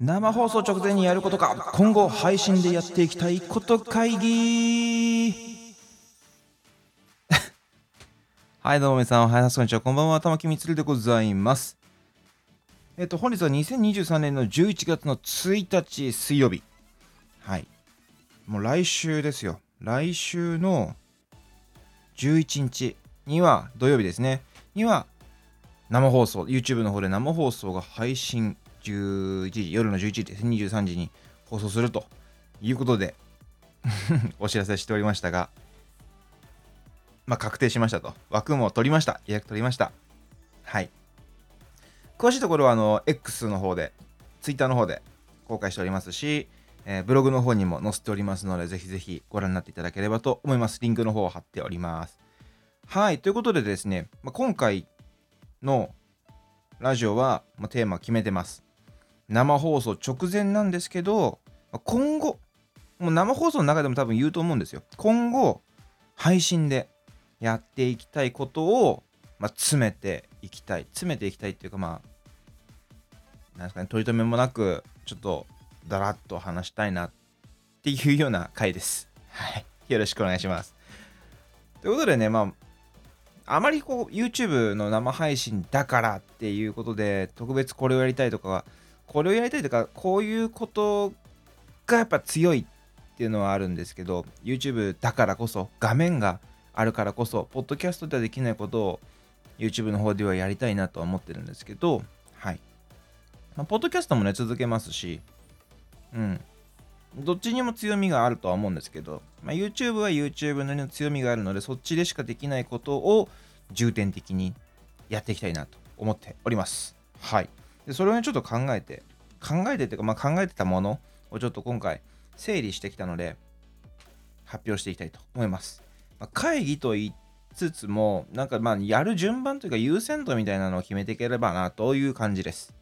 生放送直前にやることか今後配信でやっていきたいこと会議。はいどうも皆さんおはようこんにちはこんばんは玉木みつるでございます。えっと本日は2023年の11月の1日水曜日。はい。もう来週ですよ。来週の11日には土曜日ですね。には生放送 YouTube の方で生放送が配信11時、夜の11時です23時に放送するということで お知らせしておりましたが、まあ、確定しましたと。枠も取りました。予約取りました。はい。詳しいところは、あの、X の方で、Twitter の方で公開しておりますし、えー、ブログの方にも載せておりますので、ぜひぜひご覧になっていただければと思います。リンクの方を貼っております。はい。ということでですね、まあ、今回のラジオは、まあ、テーマ決めてます。生放送直前なんですけど、今後、もう生放送の中でも多分言うと思うんですよ。今後、配信でやっていきたいことを、まあ、詰めていきたい。詰めていきたいっていうか、まあ、なんですかね、取り留めもなく、ちょっとだらっと話したいなっていうような回です。はい。よろしくお願いします。ということでね、まあ、あまりこう YouTube の生配信だからっていうことで特別これをやりたいとかはこれをやりたいとかこういうことがやっぱ強いっていうのはあるんですけど YouTube だからこそ画面があるからこそポッドキャストではできないことを YouTube の方ではやりたいなとは思ってるんですけどはい、まあ、ポッドキャストもね続けますしうん。どっちにも強みがあるとは思うんですけど、まあ、YouTube は YouTube の強みがあるのでそっちでしかできないことを重点的にやっていきたいなと思っております。はい。でそれをねちょっと考えて考えてっていうか、まあ、考えてたものをちょっと今回整理してきたので発表していきたいと思います、まあ、会議と言いつつもなんかまあやる順番というか優先度みたいなのを決めていければなという感じです。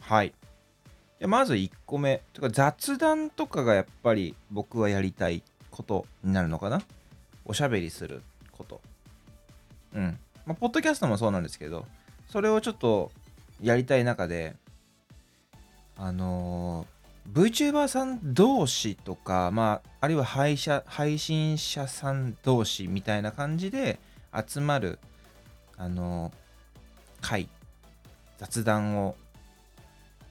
はい。まず1個目とか雑談とかがやっぱり僕はやりたいことになるのかな。おしゃべりすること。うん。まあポッドキャストもそうなんですけどそれをちょっとやりたい中であのー、VTuber さん同士とか、まあ、あるいは配者配信者さん同士みたいな感じで集まる、あのー、会雑談を、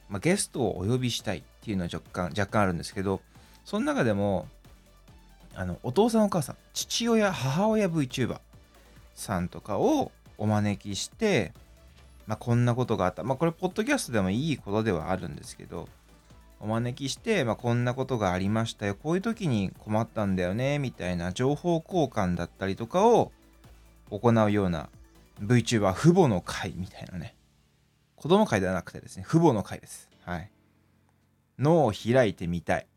まあ、ゲストをお呼びしたいっていうのは若干若干あるんですけどその中でもあのお父さんお母さん父親母親 VTuber さんとかをお招きしてまあ、こんなことがあった。まあ、これ、ポッドキャストでもいいことではあるんですけど、お招きして、まあ、こんなことがありましたよ。こういう時に困ったんだよね、みたいな情報交換だったりとかを行うような VTuber 父母の会みたいなね。子供会ではなくてですね、父母の会です。はい。脳を開いてみたい。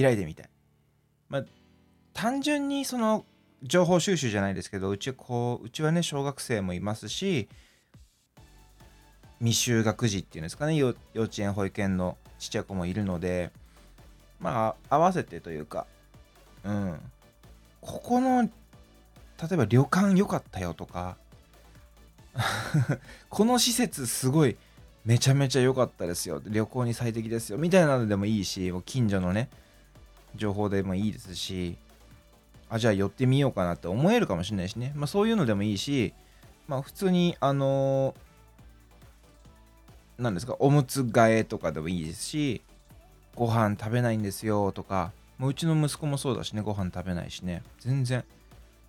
開いてみたい。まあ、単純にその情報収集じゃないですけど、うちこう、うちはね、小学生もいますし、未就学児っていうんですかね幼稚園保育園のちっちゃい子もいるのでまあ合わせてというかうん。ここの例えば旅館良かったよとか この施設すごいめちゃめちゃ良かったですよ。旅行に最適ですよ。みたいなのでもいいしもう近所のね情報でもいいですしあじゃあ寄ってみようかなって思えるかもしれないしね。まあそういうのでもいいしまあ普通にあのー何ですか？おむつ替えとかでもいいですしご飯食べないんですよとかもううちの息子もそうだしねご飯食べないしね全然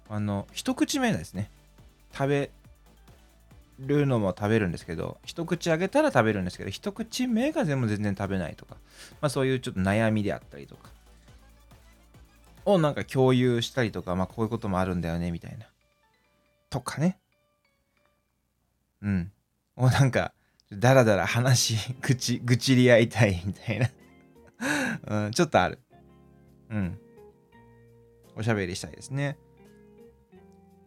あの一口目ですね。食べるのも食べるんですけど一口あげたら食べるんですけど一口目が全部全然食べないとかまあそういうちょっと悩みであったりとかをなんか共有したりとかまあこういうこともあるんだよねみたいな。とかね。うん。もうなんかだらだら話、愚痴、愚痴り合いたいみたいな うん、ちょっとある。うん。おしゃべりしたいですね。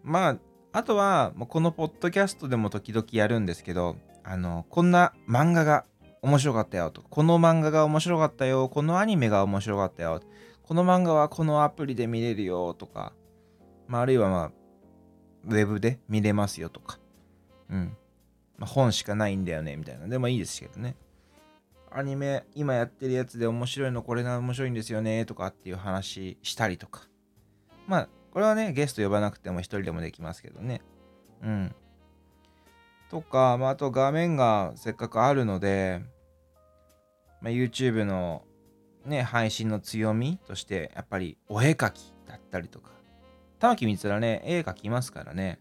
まあ、あとは、このポッドキャストでも時々やるんですけど、あの、こんな漫画が面白かったよとこの漫画が面白かったよ、このアニメが面白かったよ、この漫画はこのアプリで見れるよとか、まあ、あるいはまあ、ウェブで見れますよとか、うん。まあ、本しかないんだよねみたいな。でもいいですけどね。アニメ今やってるやつで面白いのこれが面白いんですよねとかっていう話したりとか。まあこれはねゲスト呼ばなくても一人でもできますけどね。うん。とか、まあ、あと画面がせっかくあるので、まあ、YouTube のね配信の強みとしてやっぱりお絵描きだったりとか。玉木光はね絵描きますからね。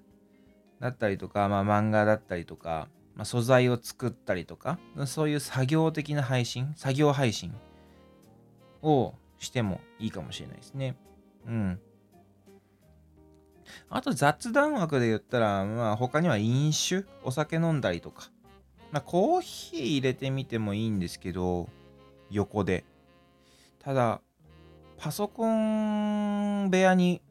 だったりとか、まあ、漫画だったりとかまあ、素材を作ったりとか、そういう作業的な配信、作業配信をしてもいいかもしれないですね。うん。あと雑談枠で言ったら、まあ他には飲酒、お酒飲んだりとか、まあコーヒー入れてみてもいいんですけど、横で。ただ、パソコン部屋に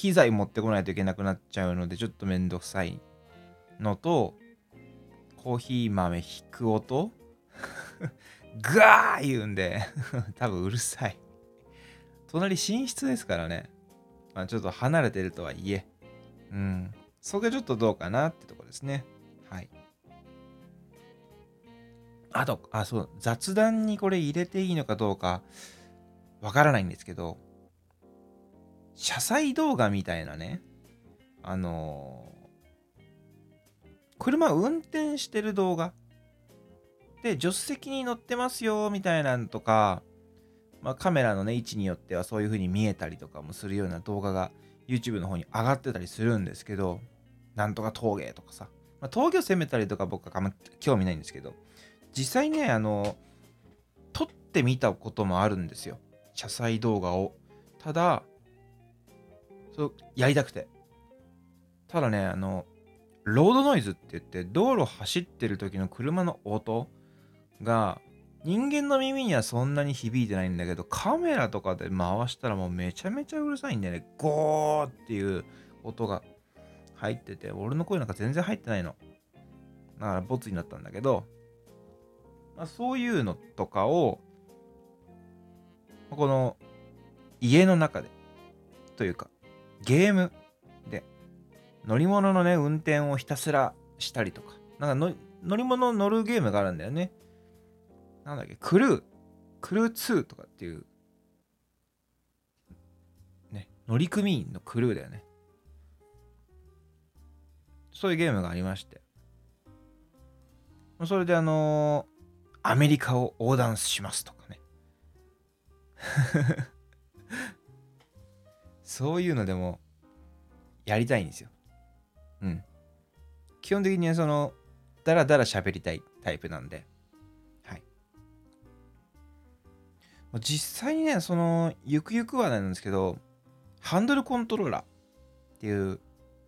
機材持ってこないといけなくなっちゃうので、ちょっとめんどくさいのと、コーヒー豆引く音？ガー言うんで 多分うるさい。隣寝室ですからね。まあちょっと離れてるとはいえ。うん。そこがちょっとどうかなってとこですね。はい。あと、あ、そう、雑談にこれ入れていいのかどうかわからないんですけど、車載動画みたいなね、あの車運転してる動画。で助手席に乗ってますよみたいなんとか、まあ、カメラのね位置によってはそういう風に見えたりとかもするような動画が YouTube の方に上がってたりするんですけどなんとか峠とかさ、まあ、峠を攻めたりとか僕はあんま興味ないんですけど実際ねあの撮ってみたこともあるんですよ。車載動画を。ただそうやりたくて。ただねあのロードノイズって言って道路走ってる時の車の音が人間の耳にはそんなに響いてないんだけどカメラとかで回したらもうめちゃめちゃうるさいんだよねゴーっていう音が入ってて俺の声なんか全然入ってないの。だからボツになったんだけど、まあ、そういうのとかをこの家の中でというかゲームで乗り物のね、運転をひたすらしたりとか、なんか乗り物を乗るゲームがあるんだよね。なんだっけ、クルー、クルー2とかっていう、ね、乗組員のクルーだよね。そういうゲームがありまして。それであのー、アメリカを横断しますとかね。そういうのでもやりたいんですよ。うん。基本的にはその、だらだら喋りたいタイプなんで。はい。実際にね、その、ゆくゆくはなんですけど、ハンドルコントローラーっていう、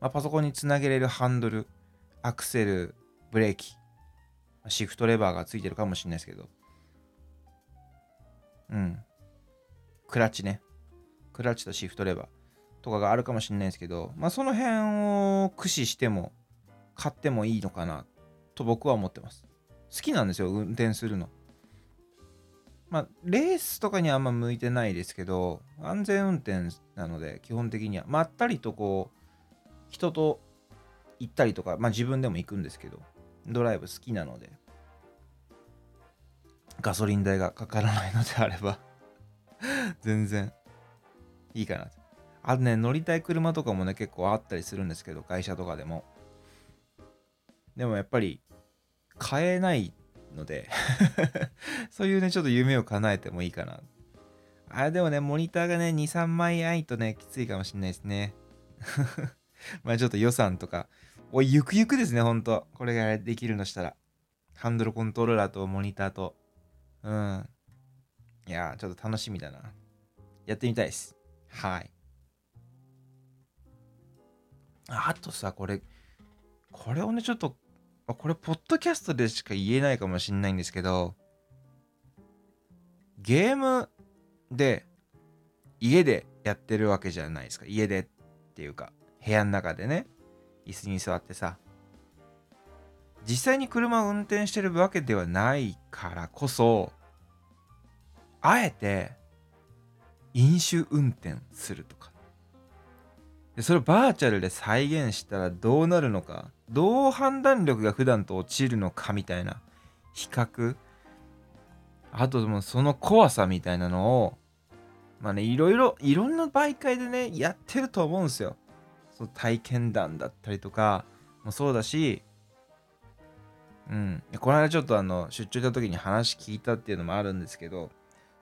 まあ、パソコンにつなげれるハンドル、アクセル、ブレーキ、シフトレバーがついてるかもしれないですけど、うん。クラッチね。クラッチとシフトレバー。とかがあるかもしれないですけど、まあ、その辺を駆使しても買ってもいいのかなと僕は思ってます。好きなんですよ、運転するの。まあ、レースとかにはあんま向いてないですけど、安全運転なので、基本的には、まったりとこう、人と行ったりとか、まあ自分でも行くんですけど、ドライブ好きなので、ガソリン代がかからないのであれば全然いいかなと。あとね、乗りたい車とかもね、結構あったりするんですけど、会社とかでも。でもやっぱり、買えないので そういうね、ちょっと夢を叶えてもいいかな。あれでもね、モニターがね、2、3枚ないとね、きついかもしんないですね。まあちょっと予算とか。おい、ゆくゆくですね、ほんと。これができるのしたら。ハンドルコントローラーとモニターと。うん。いやちょっと楽しみだな。やってみたいです。はい。あとさ、これ、これをね、ちょっと、これ、ポッドキャストでしか言えないかもしんないんですけど、ゲームで、家でやってるわけじゃないですか。家でっていうか、部屋の中でね、椅子に座ってさ、実際に車を運転してるわけではないからこそ、あえて、飲酒運転するとか、それをバーチャルで再現したらどうなるのかどう判断力が普段と落ちるのかみたいな比較あとでもその怖さみたいなのをまあねいろいろいろんな媒介でねやってると思うんですよ。その体験談だったりとかもそうだしうん。この間ちょっとあの出張行った時に話聞いたっていうのもあるんですけど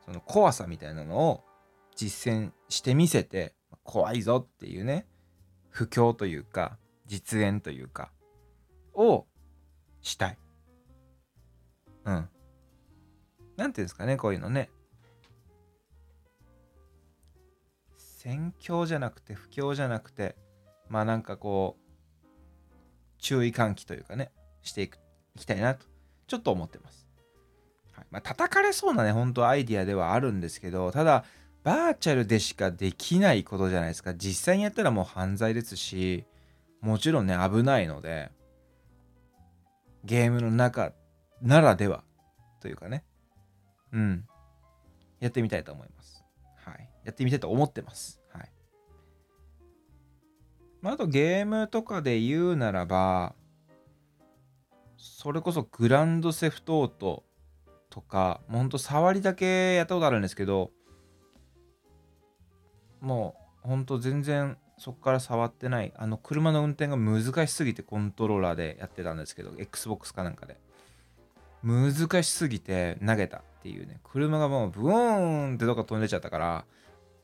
その怖さみたいなのを実践してみせて怖いぞっていうね不況というか実演というかをしたい。うん。なんていうんですかねこういうのね。宣教じゃなくて不況じゃなくてまあなんかこう注意喚起というかねしていくいきたいなとちょっと思ってます、はい、まあ叩かれそうなね本当アイディアではあるんですけどただバーチャルでしかできないことじゃないですか。実際にやったらもう犯罪ですしもちろんね危ないのでゲームの中ならではというかね。うん。やってみたいと思います。はい。やってみたいと思ってます。はい。まあ、あとゲームとかで言うならばそれこそグランドセフトオートとかもうほんと触りだけやったことあるんですけどもうほんと全然そこから触ってない。あの車の運転が難しすぎてコントローラーでやってたんですけど XBOX かなんかで。難しすぎて投げたっていうね。車がもうブーンってどっか飛んでちゃったから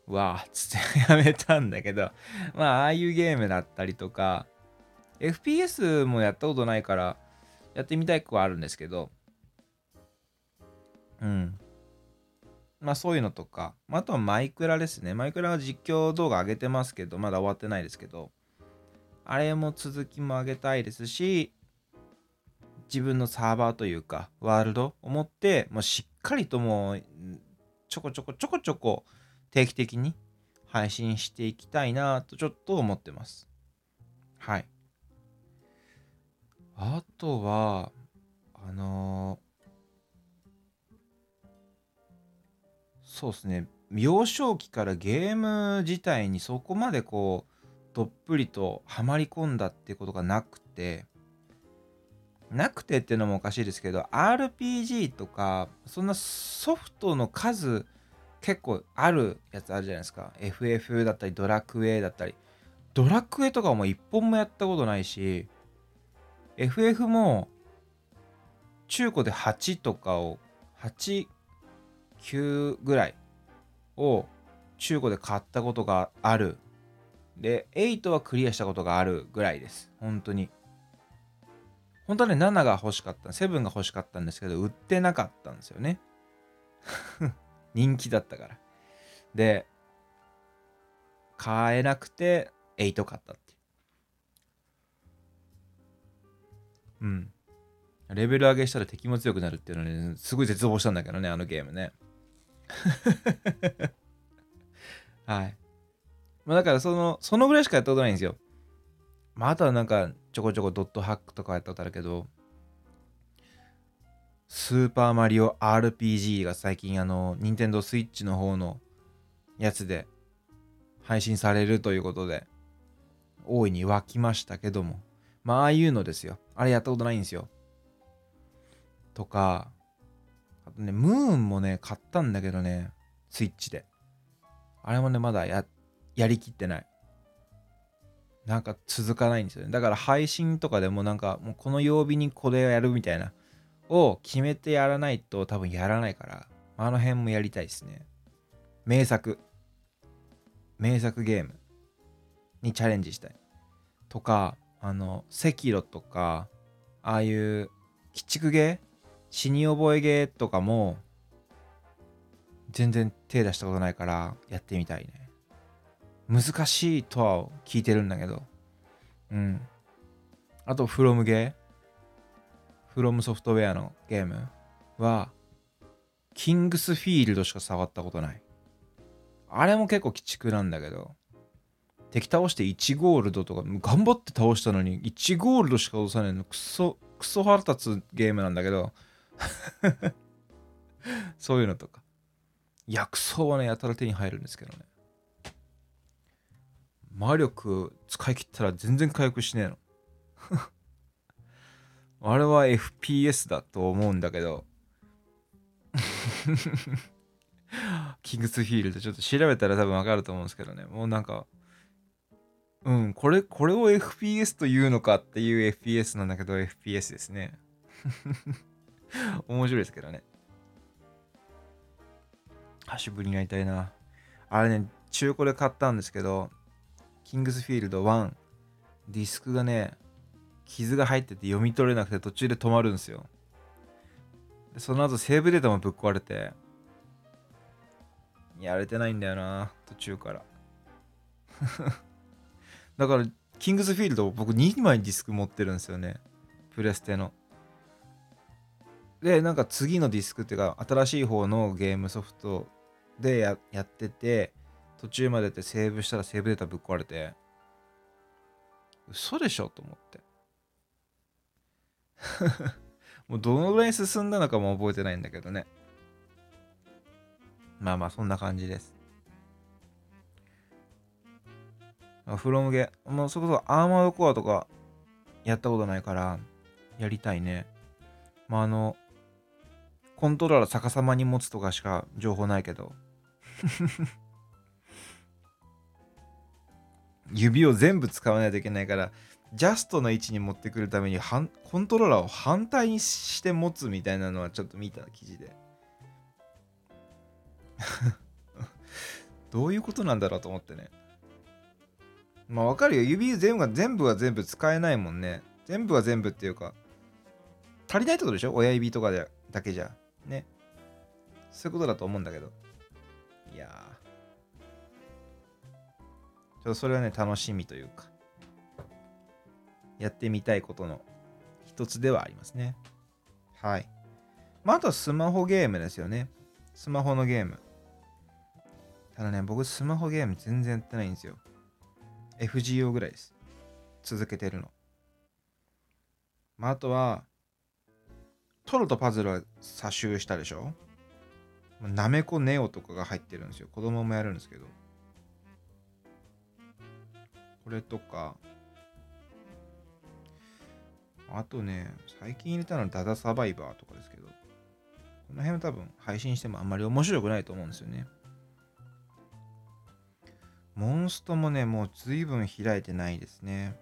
わーっつってやめたんだけどまあああいうゲームだったりとか FPS もやったことないからやってみたい子はあるんですけどうん。まあそういうのとかま、あとはマイクラですね。マイクラは実況動画上げてますけど、まだ終わってないですけど、あれも続きも上げたいですし、自分のサーバーというか、ワールドを持って、もうしっかりともう、ちょこちょこちょこちょこ定期的に配信していきたいなとちょっと思ってます。はい。あとは、あのーそうですね。幼少期からゲーム自体にそこまでこうどっぷりとはまり込んだってことがなくてなくてっていうのもおかしいですけど RPG とかそんなソフトの数結構あるやつあるじゃないですか。FF だったりドラクエだったり。ドラクエとかも一本もやったことないし FF も中古で8とかを8 9ぐらいを中古で買ったことがある。で、8はクリアしたことがあるぐらいです。本当に。本当はね、7が欲しかった、7が欲しかったんですけど、売ってなかったんですよね。人気だったから。で、買えなくて、8買ったっていう。うん。レベル上げしたら敵も強くなるっていうのね、すごい絶望したんだけどね、あのゲームね。はい。まあだからその、そのぐらいしかやったことないんですよ。まああとはなんかちょこちょこドットハックとかやったことあるけど、スーパーマリオ RPG が最近あの、ニンテンドースイッチの方のやつで配信されるということで、大いに沸きましたけども、まあああいうのですよ。あれやったことないんですよ。とか、とね、ムーンもね、買ったんだけどね、スイッチで。あれもね、まだや、やりきってない。なんか続かないんですよね。だから配信とかでもなんか、もうこの曜日にこれをやるみたいな、を決めてやらないと多分やらないから、あの辺もやりたいですね。名作。名作ゲームにチャレンジしたい。とか、あの、赤色とか、ああいう鬼畜ゲー死に覚えゲーとかも全然手出したことないからやってみたいね。難しいとは聞いてるんだけど。うん。あと、フロムゲーフロムソフトウェアのゲームは、キングスフィールドしか触ったことない。あれも結構鬼畜なんだけど、敵倒して1ゴールドとか、頑張って倒したのに1ゴールドしか落とさないの、クソ、クソ腹立つゲームなんだけど、そういうのとか。薬草はね、やたら手に入るんですけどね。魔力使い切ったら全然回復しねえの。あれは FPS だと思うんだけど キングスフィールドちょっと調べたら多分わかると思うんですけどねもうなんかうんこれこれを FPS というのかっていう FPS なんだけど FPS ですね 面白いですけどね。足ぶりになりたいな。あれね中古で買ったんですけどキングスフィールド1ディスクがね傷が入ってて読み取れなくて途中で止まるんですよ。その後セーブデータもぶっ壊れてやれてないんだよな途中から。だからキングスフィールド僕2枚ディスク持ってるんですよね。プレステの。でなんか次のディスクっていうか新しい方のゲームソフトでややってて途中まででセーブしたらセーブデータぶっ壊れて嘘でしょと思って。もうどのぐらい進んだのかも覚えてないんだけどね。まあまあそんな感じです。フロムゲもうそこそアーマードコアとかやったことないからやりたいね。まああのコントローラー逆さまに持つとかしか情報ないけど。指を全部使わないといけないからジャストの位置に持ってくるためにはんコントローラーを反対にして持つみたいなのはちょっと見た記事で。どういうことなんだろうと思ってね。まあわかるよ。指全部が全部は全部使えないもんね。全部は全部っていうか足りないってことでしょ？親指とかでだけじゃ。ね。そういうことだと思うんだけど。いやちょっとそれはね楽しみというか。やってみたいことの一つではありますね。はい。まああとはスマホゲームですよね。スマホのゲーム。ただね僕スマホゲーム全然やってないんですよ。FGO ぐらいです。続けてるの。まああとはトロとパズルは差集したでしょ？なめこネオとかが入ってるんですよ。子供もやるんですけど。これとか。あとね、最近入れたのはダダサバイバーとかですけど。この辺は多分配信してもあんまり面白くないと思うんですよね。モンストもね、もう随分開いてないですね。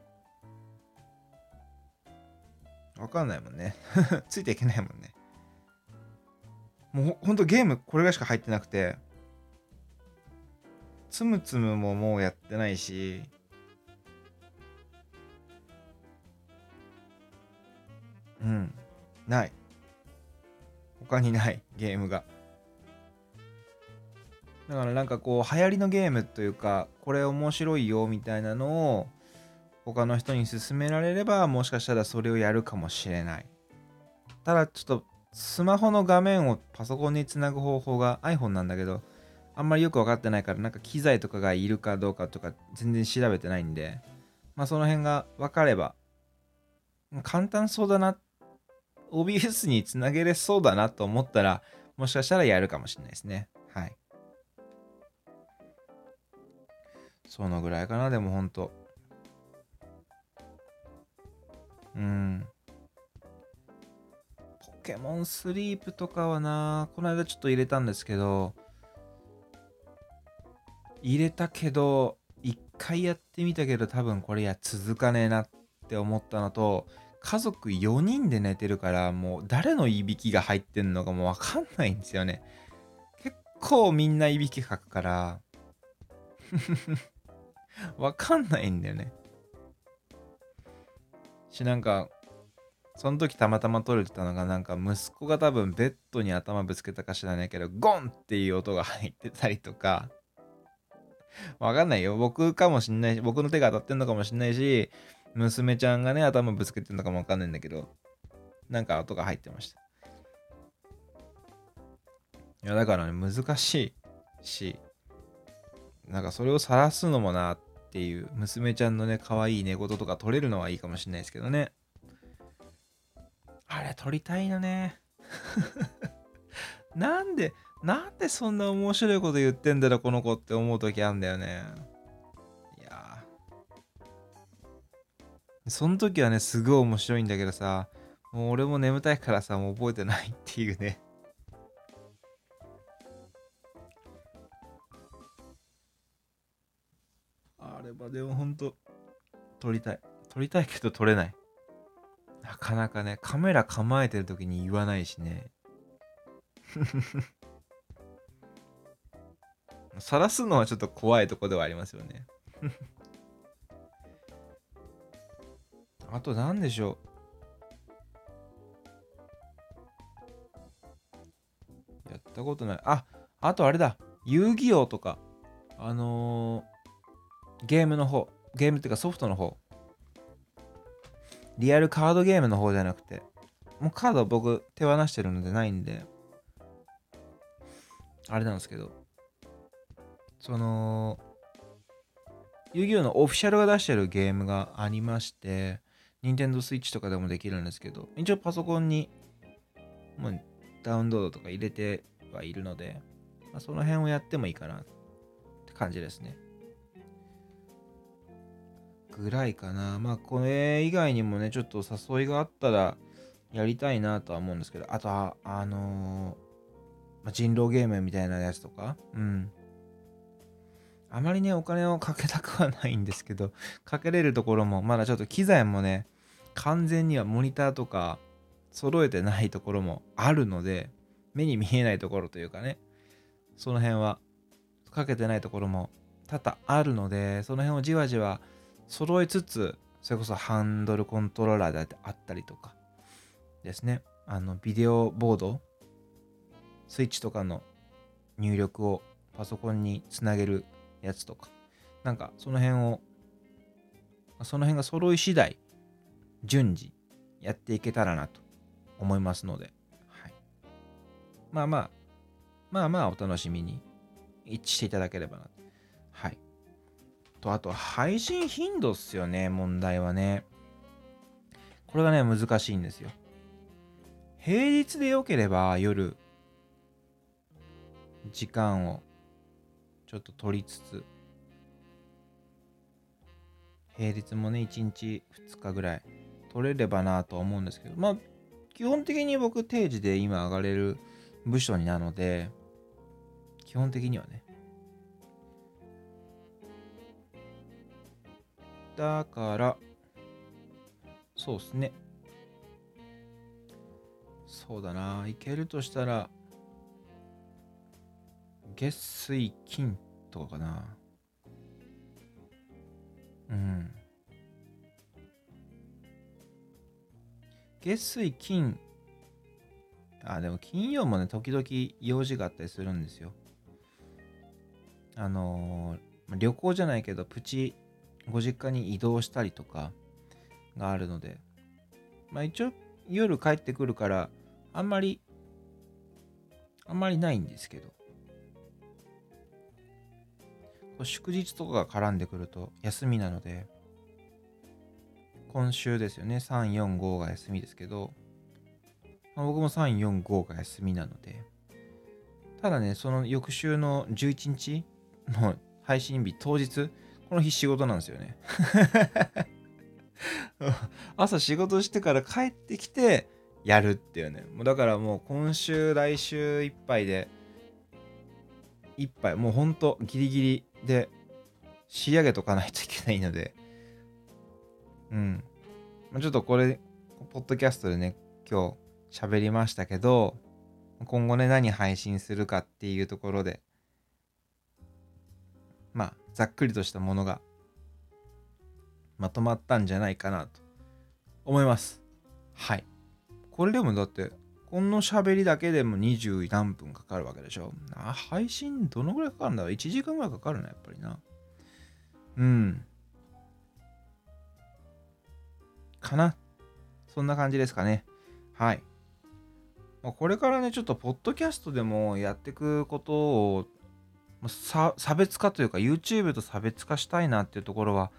わかんないもんね。ついていけないもんね。もうほんとゲームこれがしか入ってなくて、つむつむももうやってないし、うん、ない。他にないゲームが。だからなんかこう流行りのゲームというか、これ面白いよみたいなのを他の人に勧められればもしかしたらそれをやるかもしれない。ただちょっとスマホの画面をパソコンにつなぐ方法が iPhone なんだけどあんまりよく分かってないからなんか機材とかがいるかどうかとか全然調べてないんでまあその辺が分かれば簡単そうだな OBS につなげれそうだなと思ったらもしかしたらやるかもしれないですね。はい。そのぐらいかなでもほんうん。ポケモンスリープとかはな、この間ちょっと入れたんですけど、入れたけど、一回やってみたけど多分これや続かねえなって思ったのと、家族4人で寝てるからもう誰のいびきが入ってんのかもわかんないんですよね。結構みんないびきかくから わかんないんだよね。しなんかその時たまたま撮れてたのがなんか息子が多分ベッドに頭ぶつけたか知らないけどゴンっていう音が入ってたりとか。わかんないよ。僕かもしんないし僕の手が当たってんのかもしんないし娘ちゃんがね頭ぶつけてんのかもわかんないんだけどなんか音が入ってました。いやだからね難しいしなんかそれを晒すのもなっっていう娘ちゃんのね可愛い寝言とか撮れるのはいいかもしれないですけどね。あれ撮りたいのね。なんでなんでそんな面白いこと言ってんだろこの子って思う時あんだよね。いやその時はねすごい面白いんだけどさもう俺も眠たいからさもう覚えてないっていうね。まあでもほんと、撮りたい。撮りたいけど撮れない。なかなかね、カメラ構えてる時に言わないしね。晒すのはちょっと怖いとこではありますよね。あと何でしょう。やったことない。あ、あとあれだ。遊戯王とか。あの、ゲームの方。ゲームっていうかソフトの方。リアルカードゲームの方じゃなくて。もうカード僕手放してるのでないんで。あれなんですけど。その、遊戯王のオフィシャルが出してるゲームがありまして、Nintendo Switch とかでもできるんですけど、一応パソコンにもうダウンロードとか入れてはいるので、まあ、その辺をやってもいいかなって感じですね。ぐらいかな。まあ、これ以外にもね、ちょっと誘いがあったらやりたいなとは思うんですけど、あとは、あのー、まあ、人狼ゲームみたいなやつとか、うん。あまりね、お金をかけたくはないんですけど、かけれるところも、まだちょっと機材もね、完全にはモニターとか揃えてないところもあるので、目に見えないところというかね、その辺はかけてないところも多々あるので、その辺をじわじわ揃えつつ、それこそハンドルコントローラーであったりとかですね、あのビデオボード、スイッチとかの入力をパソコンにつなげるやつとか、なんかその辺を、その辺が揃い次第、順次やっていけたらなと思いますので、はい、まあまあ、まあまあお楽しみに一致していただければな。はい。と、あと配信頻度っすよね、問題はね。これがね、難しいんですよ。平日でよければ夜、時間をちょっと取りつつ、平日もね、1日2日ぐらい取れればなと思うんですけど、まあ、基本的に僕定時で今上がれる部署になので、基本的にはね。だから、そうっすね。そうだな。いけるとしたら、月水金とかかな。うん。月水金あでも金曜もね時々用事があったりするんですよあのー、旅行じゃないけどプチご実家に移動したりとかがあるのでまあ一応夜帰ってくるからあんまりあんまりないんですけど祝日とかが絡んでくると休みなので今週ですよね。3、4、5が休みですけど、まあ、僕も3、4、5が休みなので、ただね、その翌週の11日の配信日当日、この日仕事なんですよね。朝仕事してから帰ってきてやるっていうね。もうだからもう今週、来週いっぱいで、いっぱい、もうほんとギリギリで仕上げとかないといけないので、うん。ちょっとこれ、ポッドキャストでね、今日喋りましたけど、今後ね、何配信するかっていうところで、まあ、ざっくりとしたものがまとまったんじゃないかなと思います。はい。これでもだって、この喋りだけでも20何分かかるわけでしょ。あ、配信どのぐらいかかるんだろう ?1 時間ぐらいかかるな、やっぱりな。うん。かな。そんな感じですかね。はい。まあ、これからね、ちょっとポッドキャストでもやっていくことを差別化というか YouTube と差別化したいなっていうところは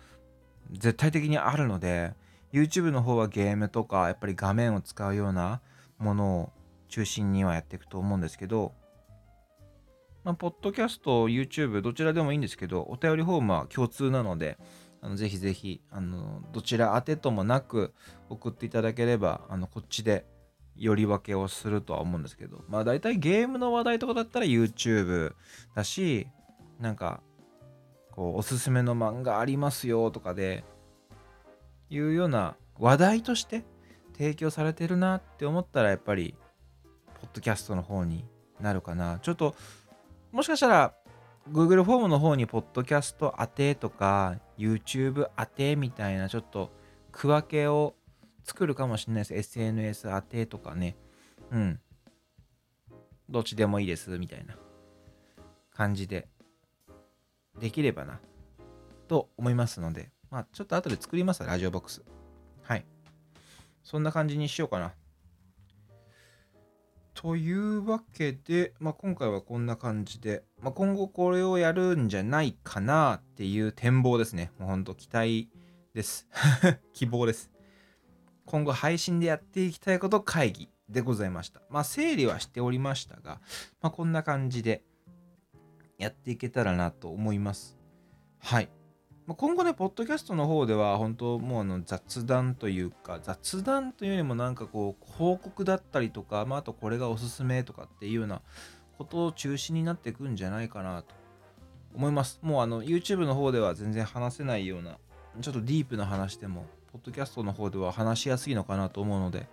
絶対的にあるので YouTube の方はゲームとかやっぱり画面を使うようなものを中心にはやっていくと思うんですけどまあ、ポッドキャスト、YouTube、どちらでもいいんですけど、お便りフォームは共通なので、あのぜひぜひあのどちら宛てともなく送っていただければあのこっちでより分けをするとは思うんですけど。まあ大体ゲームの話題とかだったら YouTube だしなんかこうおすすめの漫画ありますよとかでいうような話題として提供されてるなって思ったらやっぱりポッドキャストの方になるかな。ちょっともしかしたら Google フォームの方にポッドキャスト当てとか YouTube 当てみたいなちょっと区分けを作るかもしれないです。SNS 当てとかね。うん。どっちでもいいですみたいな感じで。できればなと思いますので。まあちょっと後で作りますラジオボックス。はい。そんな感じにしようかな。というわけで、まあ、今回はこんな感じで、まあ、今後これをやるんじゃないかなっていう展望ですね。もうほんと期待です。希望です。今後配信でやっていきたいこと会議でございました。まあ整理はしておりましたが、まあ、こんな感じでやっていけたらなと思います。はい。今後ね、ポッドキャストの方では、本当もうあの雑談というか、雑談というよりもなんかこう、報告だったりとか、まあ、あとこれがおすすめとかっていうようなことを中心になっていくんじゃないかなと思います。もうあの、YouTube の方では全然話せないような、ちょっとディープな話でも、ポッドキャストの方では話しやすいのかなと思うので、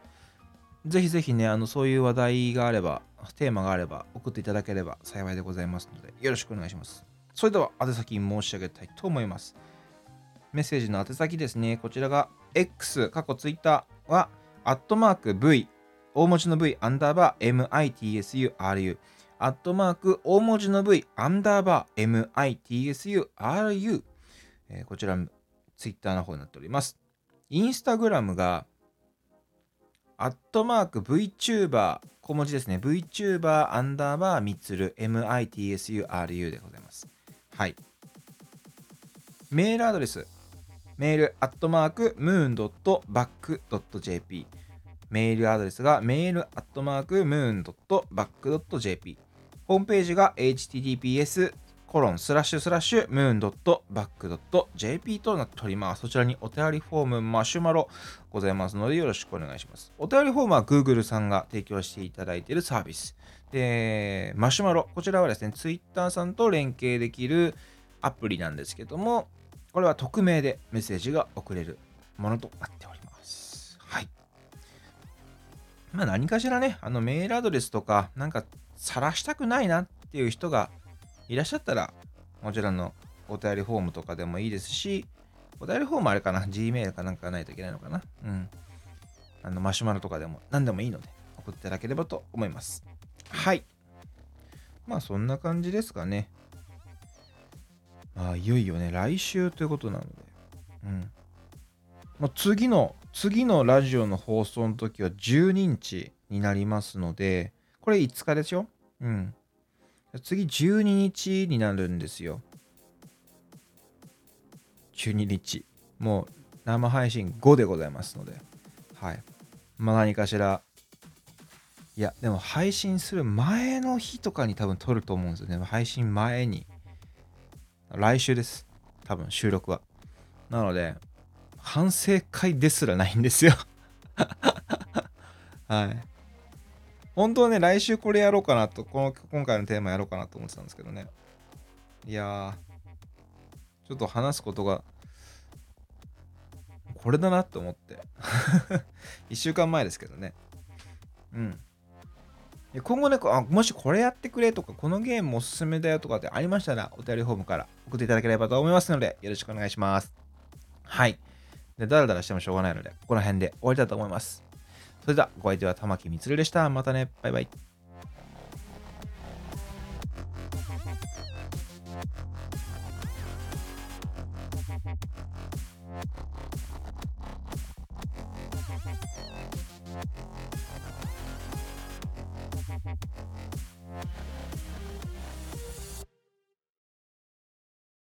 ぜひぜひね、あの、そういう話題があれば、テーマがあれば、送っていただければ幸いでございますので、よろしくお願いします。それでは宛先申し上げたいと思います。メッセージの宛先ですね。こちらが X、過去 Twitter は、アットマーク V、大文字の V、アンダーバー MITSURU、アットマーク大文字の V、アンダーバー MITSURU、えー、こちら、Twitter の方になっております。インスタグラムが、アットマーク VTuber、小文字ですね。VTuber アンダーバーみつる MITSURU でございます。はい。メールアドレス、メールアットマークムーンドットバックドット JP メールアドレスがメールアットマークムーンドットバックドット JP ホームページが https コロンスラッシュスラッシュムーンドットバックドット JP となっております。そちらにお便りフォームマシュマロございますのでよろしくお願いします。お便りフォームは Google さんが提供していただいているサービス。で、マシュマロ。こちらはですね、Twitter さんと連携できるアプリなんですけども、これは匿名でメッセージが送れるものとなっております。はい。まあ何かしらね、あのメールアドレスとか、なんか晒したくないなっていう人がいらっしゃったら、もちろんのお便りフォームとかでもいいですし、お便りフォームあれかな ?Gmail かなんかないといけないのかなうん。あの、マシュマロとかでも何でもいいので、送っていただければと思います。はい。まあそんな感じですかね。まあいよいよね、来週ということなので。うん。まあ、次の、次のラジオの放送の時は12日になりますので、これ5日ですよ。うん。次12日になるんですよ。12日。もう生配信5でございますので。はい。まあ何かしら。いや、でも配信する前の日とかに多分撮ると思うんですよね。配信前に。来週です。多分収録は。なので、反省会ですらないんですよ はい。本当はね、来週これやろうかなと、この今回のテーマやろうかなと思ってたんですけどね。いやー、ちょっと話すことが、これだなって思って。1週間前ですけどね。うん。今後ねあ、もしこれやってくれとか、このゲームおすすめだよとかってありましたら、お便りフォームから送っていただければと思いますので、よろしくお願いします。はい。で、だらだらしてもしょうがないので、ここら辺で終わりたいと思います。それでは、ご相手は玉木充でした。またね。バイバイ。Thank you.